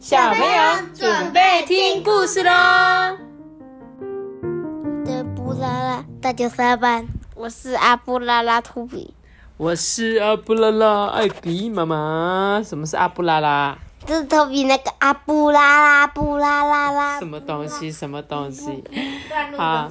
小朋友准备听故事喽！的布拉拉大家三班，我是阿布拉拉兔比，我是阿布拉拉艾比妈妈。什么是阿布拉拉？这是托比那个阿布拉拉布拉拉拉。什么东西？什么东西？好，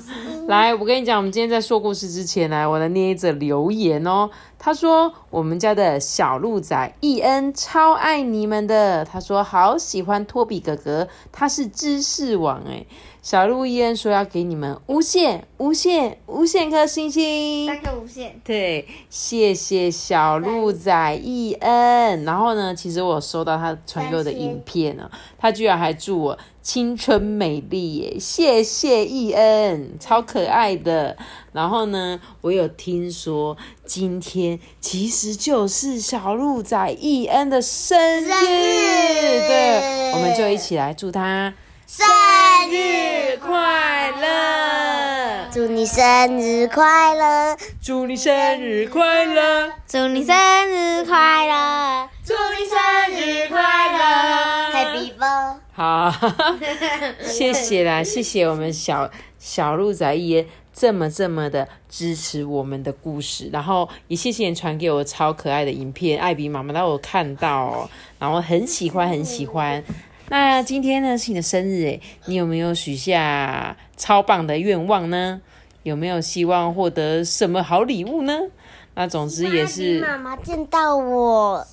来，我跟你讲，我们今天在说故事之前呢，我来念一则留言哦。他说：“我们家的小鹿仔伊恩超爱你们的。”他说：“好喜欢托比哥哥，他是知识王哎。”小鹿伊恩说：“要给你们无限、无限、无限颗星星，三个无限。”对，谢谢小鹿仔伊恩。然后呢，其实我收到他传给我的影片呢，他居然还祝我青春美丽耶！谢谢伊恩，超可爱的。然后呢，我有听说今天其实就是小鹿仔伊恩的生日，对，我们就一起来祝他生日快乐，祝你生日快乐，祝你生日快乐，祝你生日快乐，祝你生日快乐，Happy birthday！好，谢谢啦，谢谢我们小小鹿仔伊恩。这么这么的支持我们的故事，然后也谢谢你传给我超可爱的影片，艾比妈妈让我看到，然后很喜欢很喜欢。那今天呢是你的生日诶，你有没有许下超棒的愿望呢？有没有希望获得什么好礼物呢？那总之也是妈妈见到我，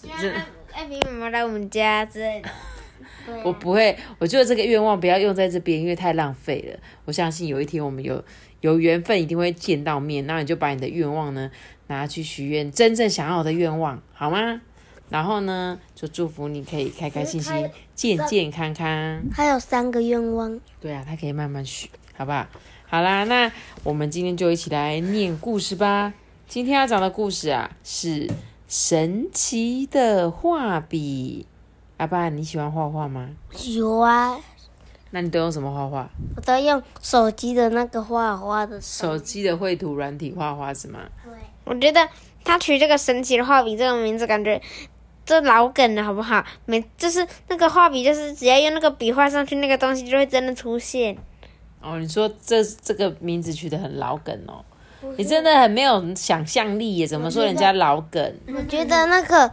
艾比妈妈来我们家之类的。我不会，我觉得这个愿望不要用在这边，因为太浪费了。我相信有一天我们有。有缘分一定会见到面，那你就把你的愿望呢拿去许愿，真正想要的愿望，好吗？然后呢，就祝福你可以开开心心、健健康康。还有三个愿望。对啊，他可以慢慢许，好不好？好啦，那我们今天就一起来念故事吧。今天要讲的故事啊，是神奇的画笔。阿爸，你喜欢画画吗？喜欢。那你都用什么画画？我都用手机的那个画画的。手机的绘图软体画画是吗？对。我觉得他取这个神奇的画笔这个名字，感觉这老梗了，好不好？每就是那个画笔，就是只要用那个笔画上去，那个东西就会真的出现。哦，你说这这个名字取得很老梗哦，你真的很没有想象力耶！怎么说人家老梗？我觉得那个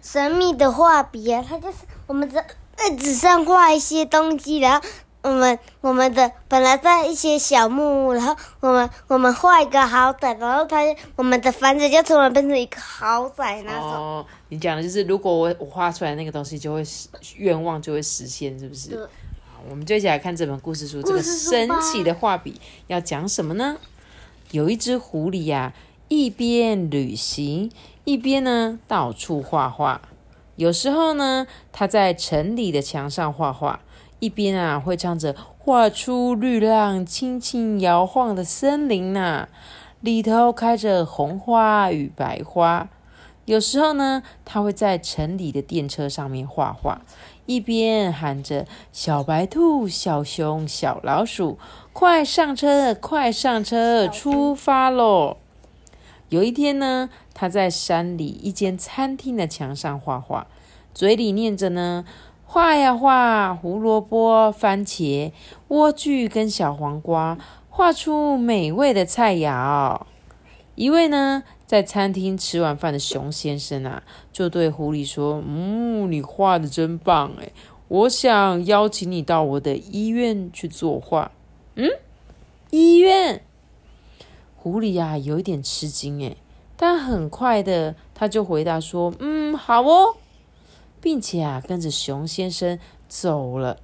神秘的画笔啊，它就是我们只在纸上画一些东西，然后。我们我们的本来在一些小木屋，然后我们我们画一个豪宅，然后它我们的房子就突然变成一个豪宅那种。哦，你讲的就是如果我我画出来那个东西就会愿望就会实现，是不是？好，我们就一起来看这本故事书，这个神奇的画笔要讲什么呢？有一只狐狸呀，一边旅行一边呢到处画画，有时候呢它在城里的墙上画画。一边啊，会唱着画出绿浪轻轻摇晃的森林呐，里头开着红花与白花。有时候呢，他会在城里的电车上面画画，一边喊着小白兔、小熊、小老鼠，快上车，快上车，出发喽！有一天呢，他在山里一间餐厅的墙上画画，嘴里念着呢。画呀画，胡萝卜、番茄、莴苣跟小黄瓜，画出美味的菜肴。一位呢，在餐厅吃完饭的熊先生啊，就对狐狸说：“嗯，你画的真棒诶，我想邀请你到我的医院去作画。”嗯，医院？狐狸呀，有一点吃惊诶，但很快的他就回答说：“嗯，好哦。”并且啊，跟着熊先生走了。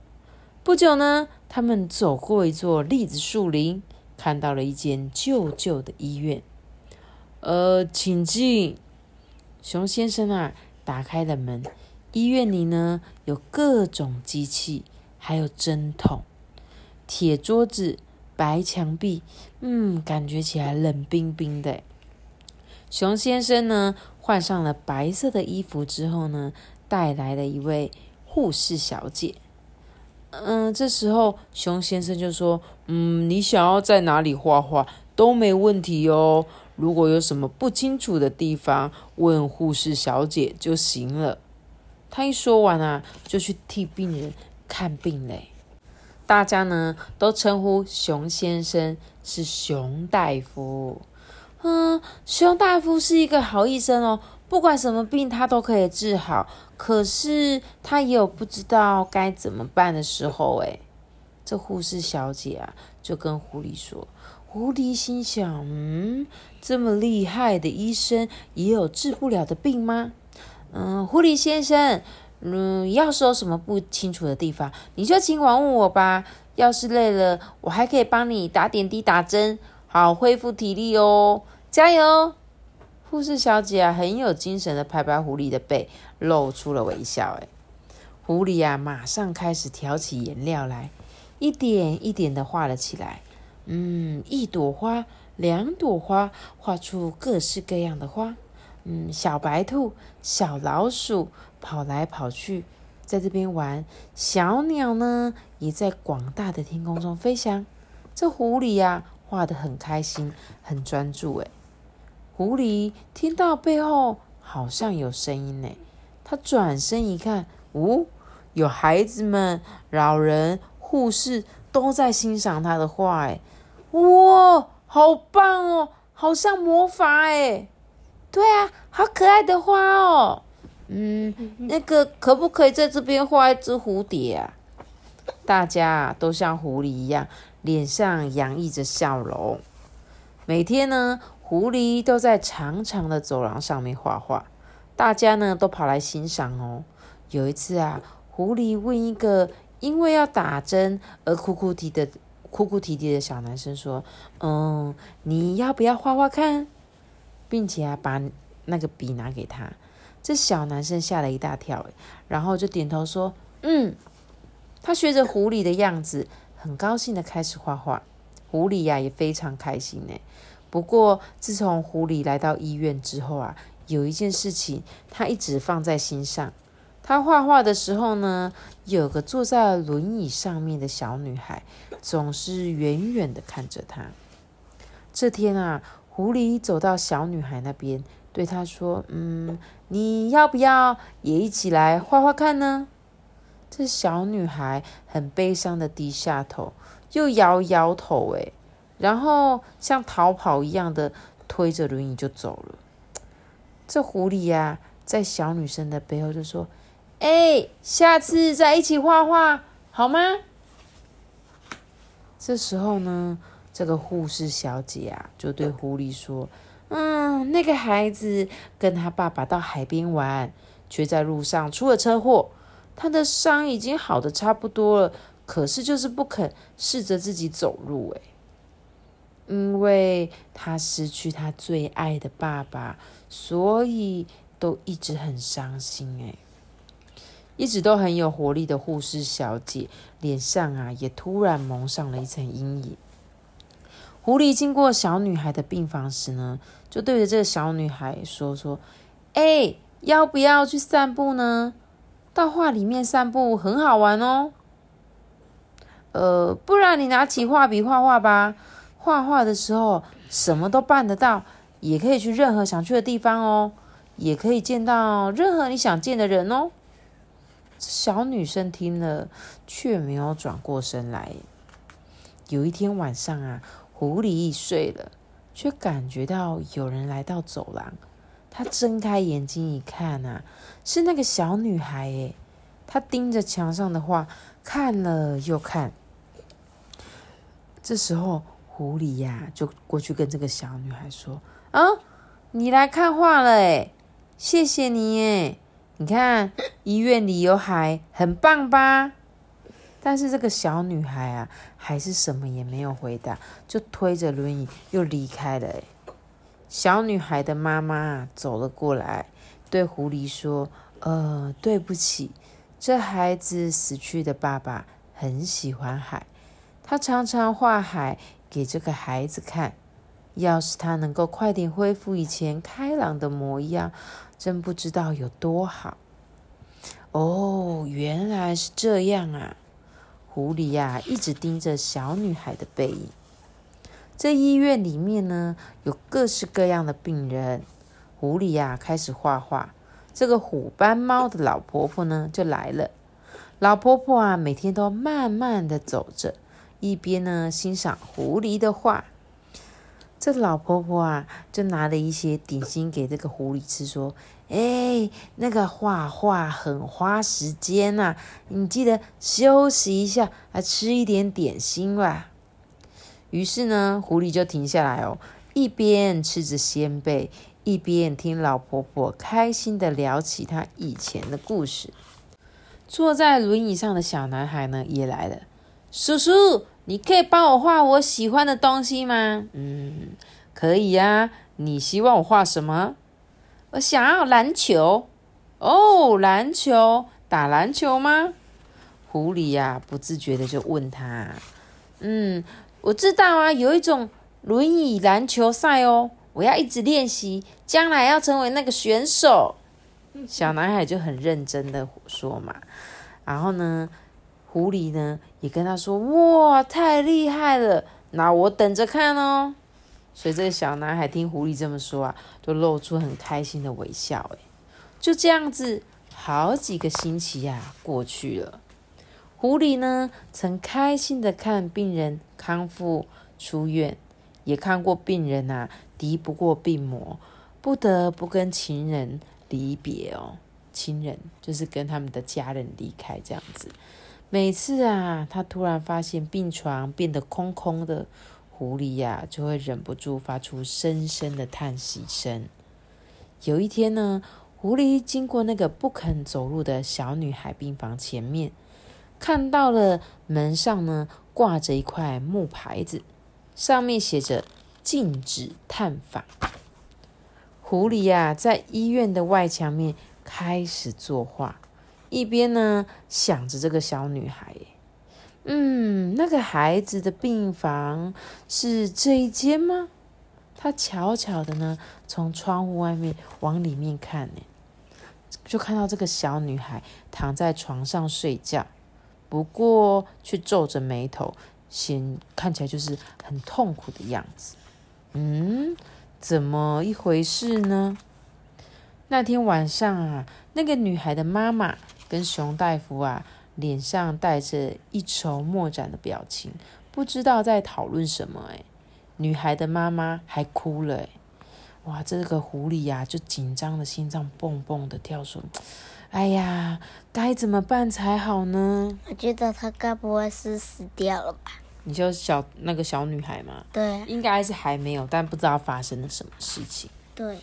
不久呢，他们走过一座栗子树林，看到了一间旧旧的医院。呃，请进。熊先生啊，打开了门。医院里呢，有各种机器，还有针筒。铁桌子，白墙壁，嗯，感觉起来冷冰冰的。熊先生呢，换上了白色的衣服之后呢。带来了一位护士小姐。嗯，这时候熊先生就说：“嗯，你想要在哪里画画都没问题哦。如果有什么不清楚的地方，问护士小姐就行了。”他一说完啊，就去替病人看病嘞。大家呢都称呼熊先生是熊大夫。嗯，熊大夫是一个好医生哦，不管什么病他都可以治好。可是他也有不知道该怎么办的时候诶这护士小姐啊就跟狐狸说：“狐狸心想，嗯，这么厉害的医生也有治不了的病吗？嗯，狐狸先生，嗯，要是有什么不清楚的地方，你就尽管问我吧。要是累了，我还可以帮你打点滴、打针，好恢复体力哦。加油！”护士小姐啊，很有精神的拍拍狐狸的背，露出了微笑。哎，狐狸啊，马上开始挑起颜料来，一点一点的画了起来。嗯，一朵花，两朵花，画出各式各样的花。嗯，小白兔、小老鼠跑来跑去，在这边玩。小鸟呢，也在广大的天空中飞翔。这狐狸呀，画的很开心，很专注。哎。狐狸听到背后好像有声音呢，他转身一看，哦，有孩子们、老人、护士都在欣赏他的画，哎，哇，好棒哦，好像魔法哎，对啊，好可爱的花哦，嗯，那个可不可以在这边画一只蝴蝶啊？大家都像狐狸一样，脸上洋溢着笑容，每天呢。狐狸都在长长的走廊上面画画，大家呢都跑来欣赏哦。有一次啊，狐狸问一个因为要打针而哭哭啼的哭哭啼啼的小男生说：“嗯，你要不要画画看？”并且啊，把那个笔拿给他。这小男生吓了一大跳，然后就点头说：“嗯。”他学着狐狸的样子，很高兴的开始画画。狐狸呀也非常开心呢。不过，自从狐狸来到医院之后啊，有一件事情他一直放在心上。他画画的时候呢，有个坐在轮椅上面的小女孩，总是远远的看着他。这天啊，狐狸走到小女孩那边，对她说：“嗯，你要不要也一起来画画看呢？”这小女孩很悲伤的低下头，又摇摇头，诶然后像逃跑一样的推着轮椅就走了。这狐狸呀，在小女生的背后就说：“哎，下次再一起画画好吗？”这时候呢，这个护士小姐啊，就对狐狸说：“嗯，那个孩子跟他爸爸到海边玩，却在路上出了车祸。他的伤已经好的差不多了，可是就是不肯试着自己走路。哎。”因为他失去他最爱的爸爸，所以都一直很伤心。哎，一直都很有活力的护士小姐脸上啊，也突然蒙上了一层阴影。狐狸经过小女孩的病房时呢，就对着这个小女孩说：“说，哎，要不要去散步呢？到画里面散步很好玩哦。呃，不然你拿起画笔画画吧。”画画的时候，什么都办得到，也可以去任何想去的地方哦，也可以见到任何你想见的人哦。小女生听了，却没有转过身来。有一天晚上啊，狐狸一睡了，却感觉到有人来到走廊。他睁开眼睛一看啊，是那个小女孩诶。她盯着墙上的画，看了又看。这时候。狐狸呀，就过去跟这个小女孩说：“啊，你来看画了诶谢谢你诶你看医院里有海，很棒吧？”但是这个小女孩啊，还是什么也没有回答，就推着轮椅又离开了。小女孩的妈妈走了过来，对狐狸说：“呃，对不起，这孩子死去的爸爸很喜欢海，他常常画海。”给这个孩子看，要是他能够快点恢复以前开朗的模样，真不知道有多好。哦，原来是这样啊！狐狸呀，一直盯着小女孩的背影。这医院里面呢，有各式各样的病人。狐狸呀，开始画画。这个虎斑猫的老婆婆呢就来了。老婆婆啊，每天都慢慢的走着，一边呢欣赏狐狸的画。这老婆婆啊，就拿了一些点心给这个狐狸吃，说：“哎，那个画画很花时间呐，你记得休息一下，来吃一点点心吧。”于是呢，狐狸就停下来哦，一边吃着鲜贝，一边听老婆婆开心的聊起她以前的故事。坐在轮椅上的小男孩呢，也来了，叔叔。你可以帮我画我喜欢的东西吗？嗯，可以呀。你希望我画什么？我想要篮球。哦，篮球，打篮球吗？狐狸呀，不自觉的就问他。嗯，我知道啊，有一种轮椅篮球赛哦，我要一直练习，将来要成为那个选手。小男孩就很认真的说嘛，然后呢？狐狸呢，也跟他说：“哇，太厉害了！那我等着看哦。”所以这个小男孩听狐狸这么说啊，就露出很开心的微笑。哎，就这样子，好几个星期呀过去了。狐狸呢，曾开心的看病人康复出院，也看过病人呐敌不过病魔，不得不跟情人离别哦。亲人就是跟他们的家人离开这样子。每次啊，他突然发现病床变得空空的，狐狸呀就会忍不住发出深深的叹息声。有一天呢，狐狸经过那个不肯走路的小女孩病房前面，看到了门上呢挂着一块木牌子，上面写着“禁止探访”。狐狸呀，在医院的外墙面开始作画。一边呢想着这个小女孩，嗯，那个孩子的病房是这一间吗？他悄悄的呢从窗户外面往里面看呢，就看到这个小女孩躺在床上睡觉，不过却皱着眉头，显看起来就是很痛苦的样子。嗯，怎么一回事呢？那天晚上啊，那个女孩的妈妈。跟熊大夫啊，脸上带着一筹莫展的表情，不知道在讨论什么。哎，女孩的妈妈还哭了。哎，哇，这个狐狸呀，就紧张的心脏蹦蹦的跳，说：“哎呀，该怎么办才好呢？”我觉得她该不会是死掉了吧？你就小那个小女孩嘛？对，应该是还没有，但不知道发生了什么事情。对，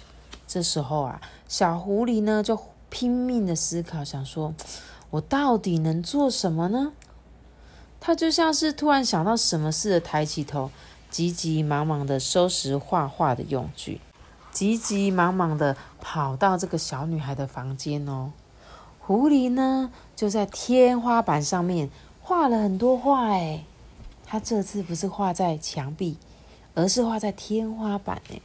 这时候啊，小狐狸呢就。拼命的思考，想说：“ 我到底能做什么呢？”他就像是突然想到什么似的，抬起头，急急忙忙的收拾画画的用具，急急忙忙的跑到这个小女孩的房间哦。狐狸呢，就在天花板上面画了很多画。哎，他这次不是画在墙壁，而是画在天花板。哎，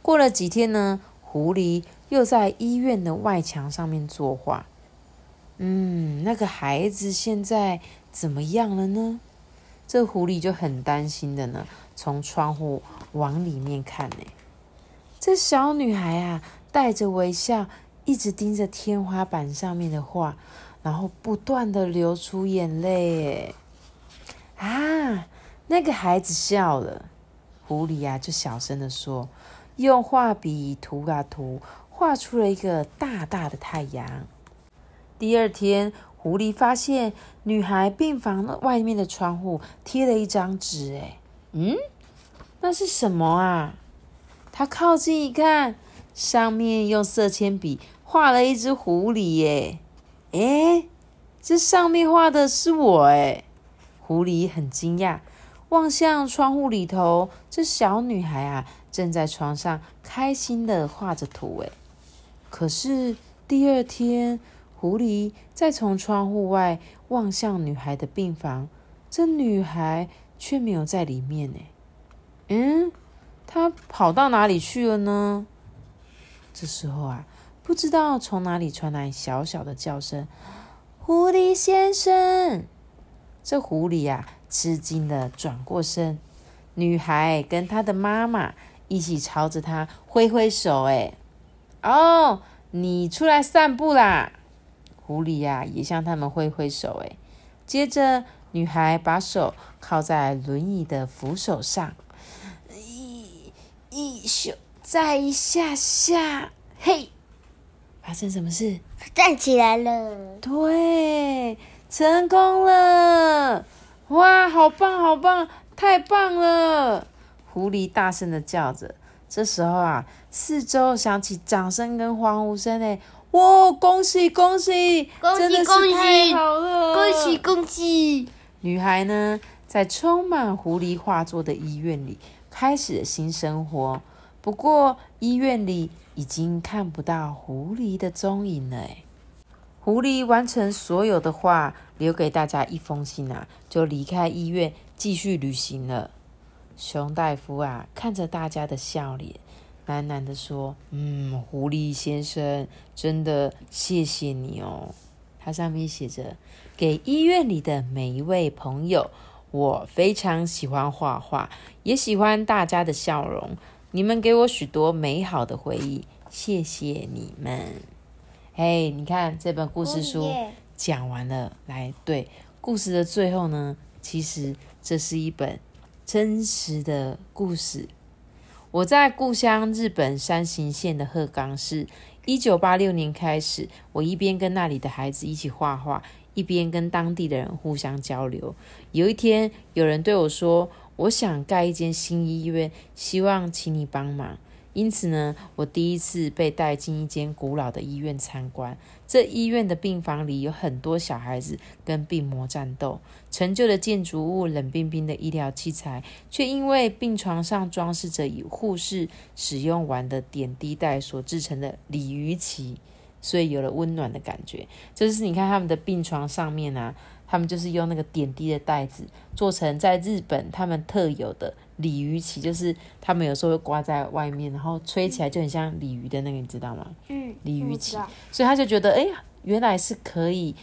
过了几天呢，狐狸。又在医院的外墙上面作画。嗯，那个孩子现在怎么样了呢？这狐狸就很担心的呢，从窗户往里面看呢。这小女孩啊，带着微笑，一直盯着天花板上面的画，然后不断的流出眼泪。啊，那个孩子笑了。狐狸啊，就小声的说，用画笔涂啊涂。画出了一个大大的太阳。第二天，狐狸发现女孩病房外面的窗户贴了一张纸。哎，嗯，那是什么啊？他靠近一看，上面用色铅笔画了一只狐狸。耶，哎，这上面画的是我。哎，狐狸很惊讶，望向窗户里头，这小女孩啊，正在床上开心的画着图。哎。可是第二天，狐狸再从窗户外望向女孩的病房，这女孩却没有在里面呢。嗯，她跑到哪里去了呢？这时候啊，不知道从哪里传来小小的叫声：“狐狸先生！”这狐狸呀，吃惊的转过身，女孩跟她的妈妈一起朝着他挥挥手，哎。哦，你出来散步啦！”狐狸呀也向他们挥挥手。哎，接着女孩把手靠在轮椅的扶手上，一一咻，再一下下，嘿，发生什么事？站起来了。对，成功了！哇，好棒，好棒，太棒了！狐狸大声的叫着。这时候啊，四周响起掌声跟欢呼声嘞！哇，恭喜恭喜，真的是太好了！恭喜恭喜！女孩呢，在充满狐狸画作的医院里开始了新生活。不过，医院里已经看不到狐狸的踪影了。狐狸完成所有的画，留给大家一封信啊，就离开医院继续旅行了。熊大夫啊，看着大家的笑脸，喃喃地说：“嗯，狐狸先生，真的谢谢你哦。”它上面写着：“给医院里的每一位朋友，我非常喜欢画画，也喜欢大家的笑容。你们给我许多美好的回忆，谢谢你们。”嘿，你看这本故事书讲完了，来，对，故事的最后呢，其实这是一本。真实的故事。我在故乡日本山形县的鹤冈市，一九八六年开始，我一边跟那里的孩子一起画画，一边跟当地的人互相交流。有一天，有人对我说：“我想盖一间新医院，希望请你帮忙。”因此呢，我第一次被带进一间古老的医院参观。这医院的病房里有很多小孩子跟病魔战斗，陈旧的建筑物、冷冰冰的医疗器材，却因为病床上装饰着以护士使用完的点滴袋所制成的鲤鱼旗，所以有了温暖的感觉。就是你看他们的病床上面啊。他们就是用那个点滴的袋子做成在日本他们特有的鲤鱼旗，就是他们有时候会挂在外面，然后吹起来就很像鲤鱼的那个，你知道吗？嗯，鲤鱼旗，所以他就觉得，哎呀，原来是可以。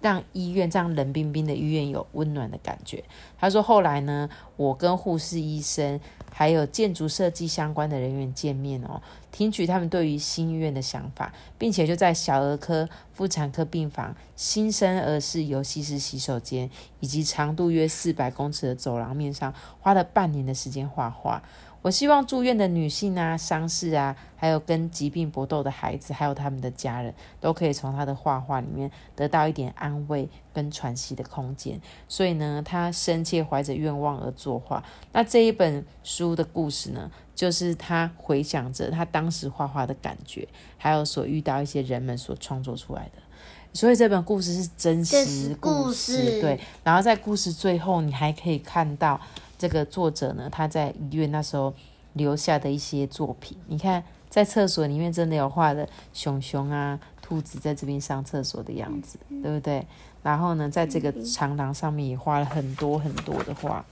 让医院这样冷冰冰的医院有温暖的感觉。他说：“后来呢，我跟护士、医生还有建筑设计相关的人员见面哦，听取他们对于新医院的想法，并且就在小儿科、妇产科病房、新生儿室、尤其是洗手间以及长度约四百公尺的走廊面上，花了半年的时间画画。”我希望住院的女性啊、伤势啊，还有跟疾病搏斗的孩子，还有他们的家人，都可以从他的画画里面得到一点安慰跟喘息的空间。所以呢，他深切怀着愿望而作画。那这一本书的故事呢，就是他回想着他当时画画的感觉，还有所遇到一些人们所创作出来的。所以这本故事是真实故事，对。然后在故事最后，你还可以看到。这个作者呢，他在医院那时候留下的一些作品，你看，在厕所里面真的有画的熊熊啊、兔子在这边上厕所的样子，对不对？然后呢，在这个长廊上面也画了很多很多的画，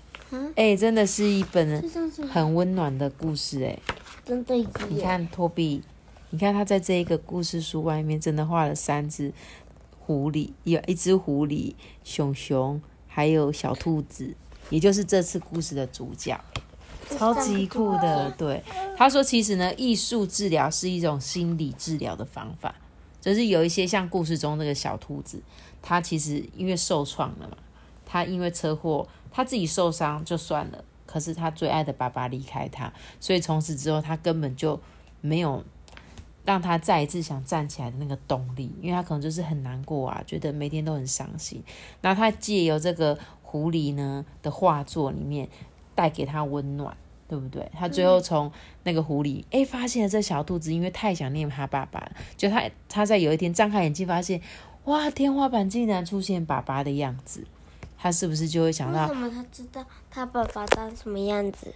哎，真的是一本很温暖的故事，哎，真的。你看托比，你看他在这一个故事书外面真的画了三只狐狸，有一只狐狸、熊熊，还有小兔子。也就是这次故事的主角，超级酷的。对，他说，其实呢，艺术治疗是一种心理治疗的方法。就是有一些像故事中那个小兔子，他其实因为受创了嘛，他因为车祸，他自己受伤就算了，可是他最爱的爸爸离开他，所以从此之后，他根本就没有让他再一次想站起来的那个动力，因为他可能就是很难过啊，觉得每天都很伤心。那他借由这个。狐狸呢的画作里面带给他温暖，对不对？他最后从那个狐狸哎发现了这小兔子，因为太想念他爸爸，就他他在有一天张开眼睛发现，哇，天花板竟然出现爸爸的样子，他是不是就会想到？为什么他知道他爸爸长什么样子？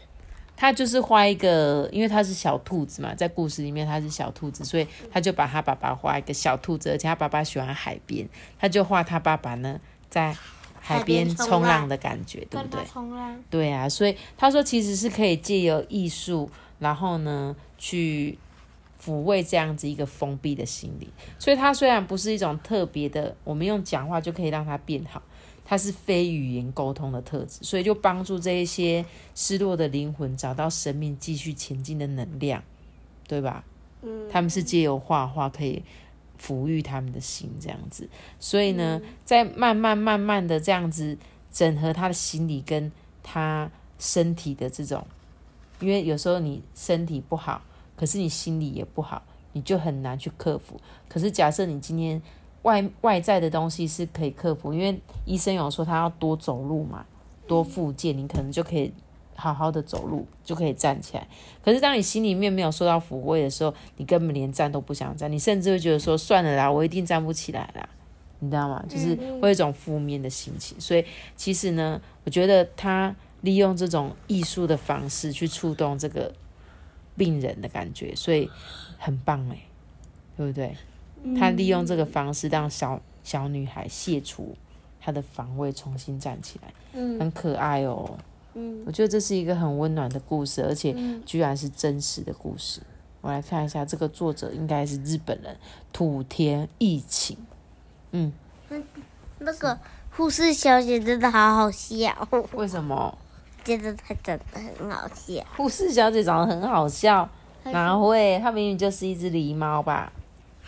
他就是画一个，因为他是小兔子嘛，在故事里面他是小兔子，所以他就把他爸爸画一个小兔子，而且他爸爸喜欢海边，他就画他爸爸呢在。海边冲浪的感觉，对不对？对啊，所以他说其实是可以借由艺术，然后呢去抚慰这样子一个封闭的心理。所以它虽然不是一种特别的，我们用讲话就可以让它变好，它是非语言沟通的特质，所以就帮助这一些失落的灵魂找到生命继续前进的能量，对吧？嗯，他们是借由画画可以抚育他们的心，这样子。所以呢，在慢慢慢慢的这样子整合他的心理跟他身体的这种，因为有时候你身体不好，可是你心理也不好，你就很难去克服。可是假设你今天外外在的东西是可以克服，因为医生有说他要多走路嘛，多复健，你可能就可以好好的走路，就可以站起来。可是当你心里面没有受到抚慰的时候，你根本连站都不想站，你甚至会觉得说算了啦，我一定站不起来啦，你知道吗？就是会有一种负面的心情。所以其实呢，我觉得他利用这种艺术的方式去触动这个病人的感觉，所以很棒哎，对不对？他利用这个方式让小小女孩卸除她的防卫，重新站起来，嗯很可爱哦。嗯我觉得这是一个很温暖的故事，而且居然是真实的故事。我来看一下，这个作者应该是日本人土田义晴。嗯，那个护士小姐真的好好笑，为什么觉得她长得很好笑。护士小姐长得很好笑？哪会？她明明就是一只狸猫吧？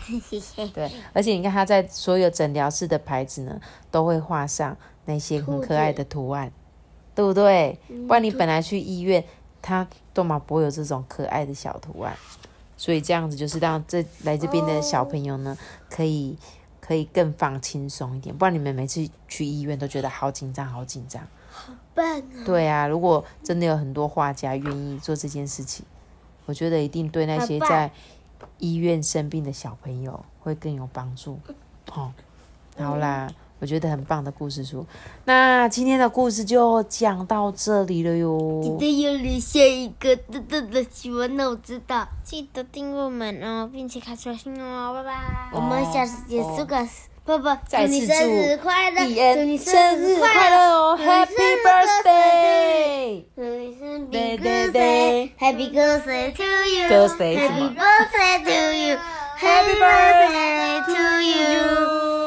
对，而且你看她在所有诊疗室的牌子呢，都会画上那些很可爱的图案，对不对？不然你本来去医院，它都嘛不会有这种可爱的小图案，所以这样子就是让这来这边的小朋友呢，可以可以更放轻松一点，不然你们每次去医院都觉得好紧张，好紧张。棒啊！对啊，如果真的有很多画家愿意做这件事情，我觉得一定对那些在医院生病的小朋友会更有帮助。好、好啦，我觉得很棒的故事书。那今天的故事就讲到这里了哟记。得要留下一个豆豆的喜欢让我知道，记得订阅我们哦，并且开小心哦，拜拜。我们下次结束个，爸爸，再次祝你生日快乐，祝祝你生日快乐哦！Happy birthday！祝你生对日对对 Happy birthday to you，birthday 什么 Happy birthday to you，Happy Happy birthday to you。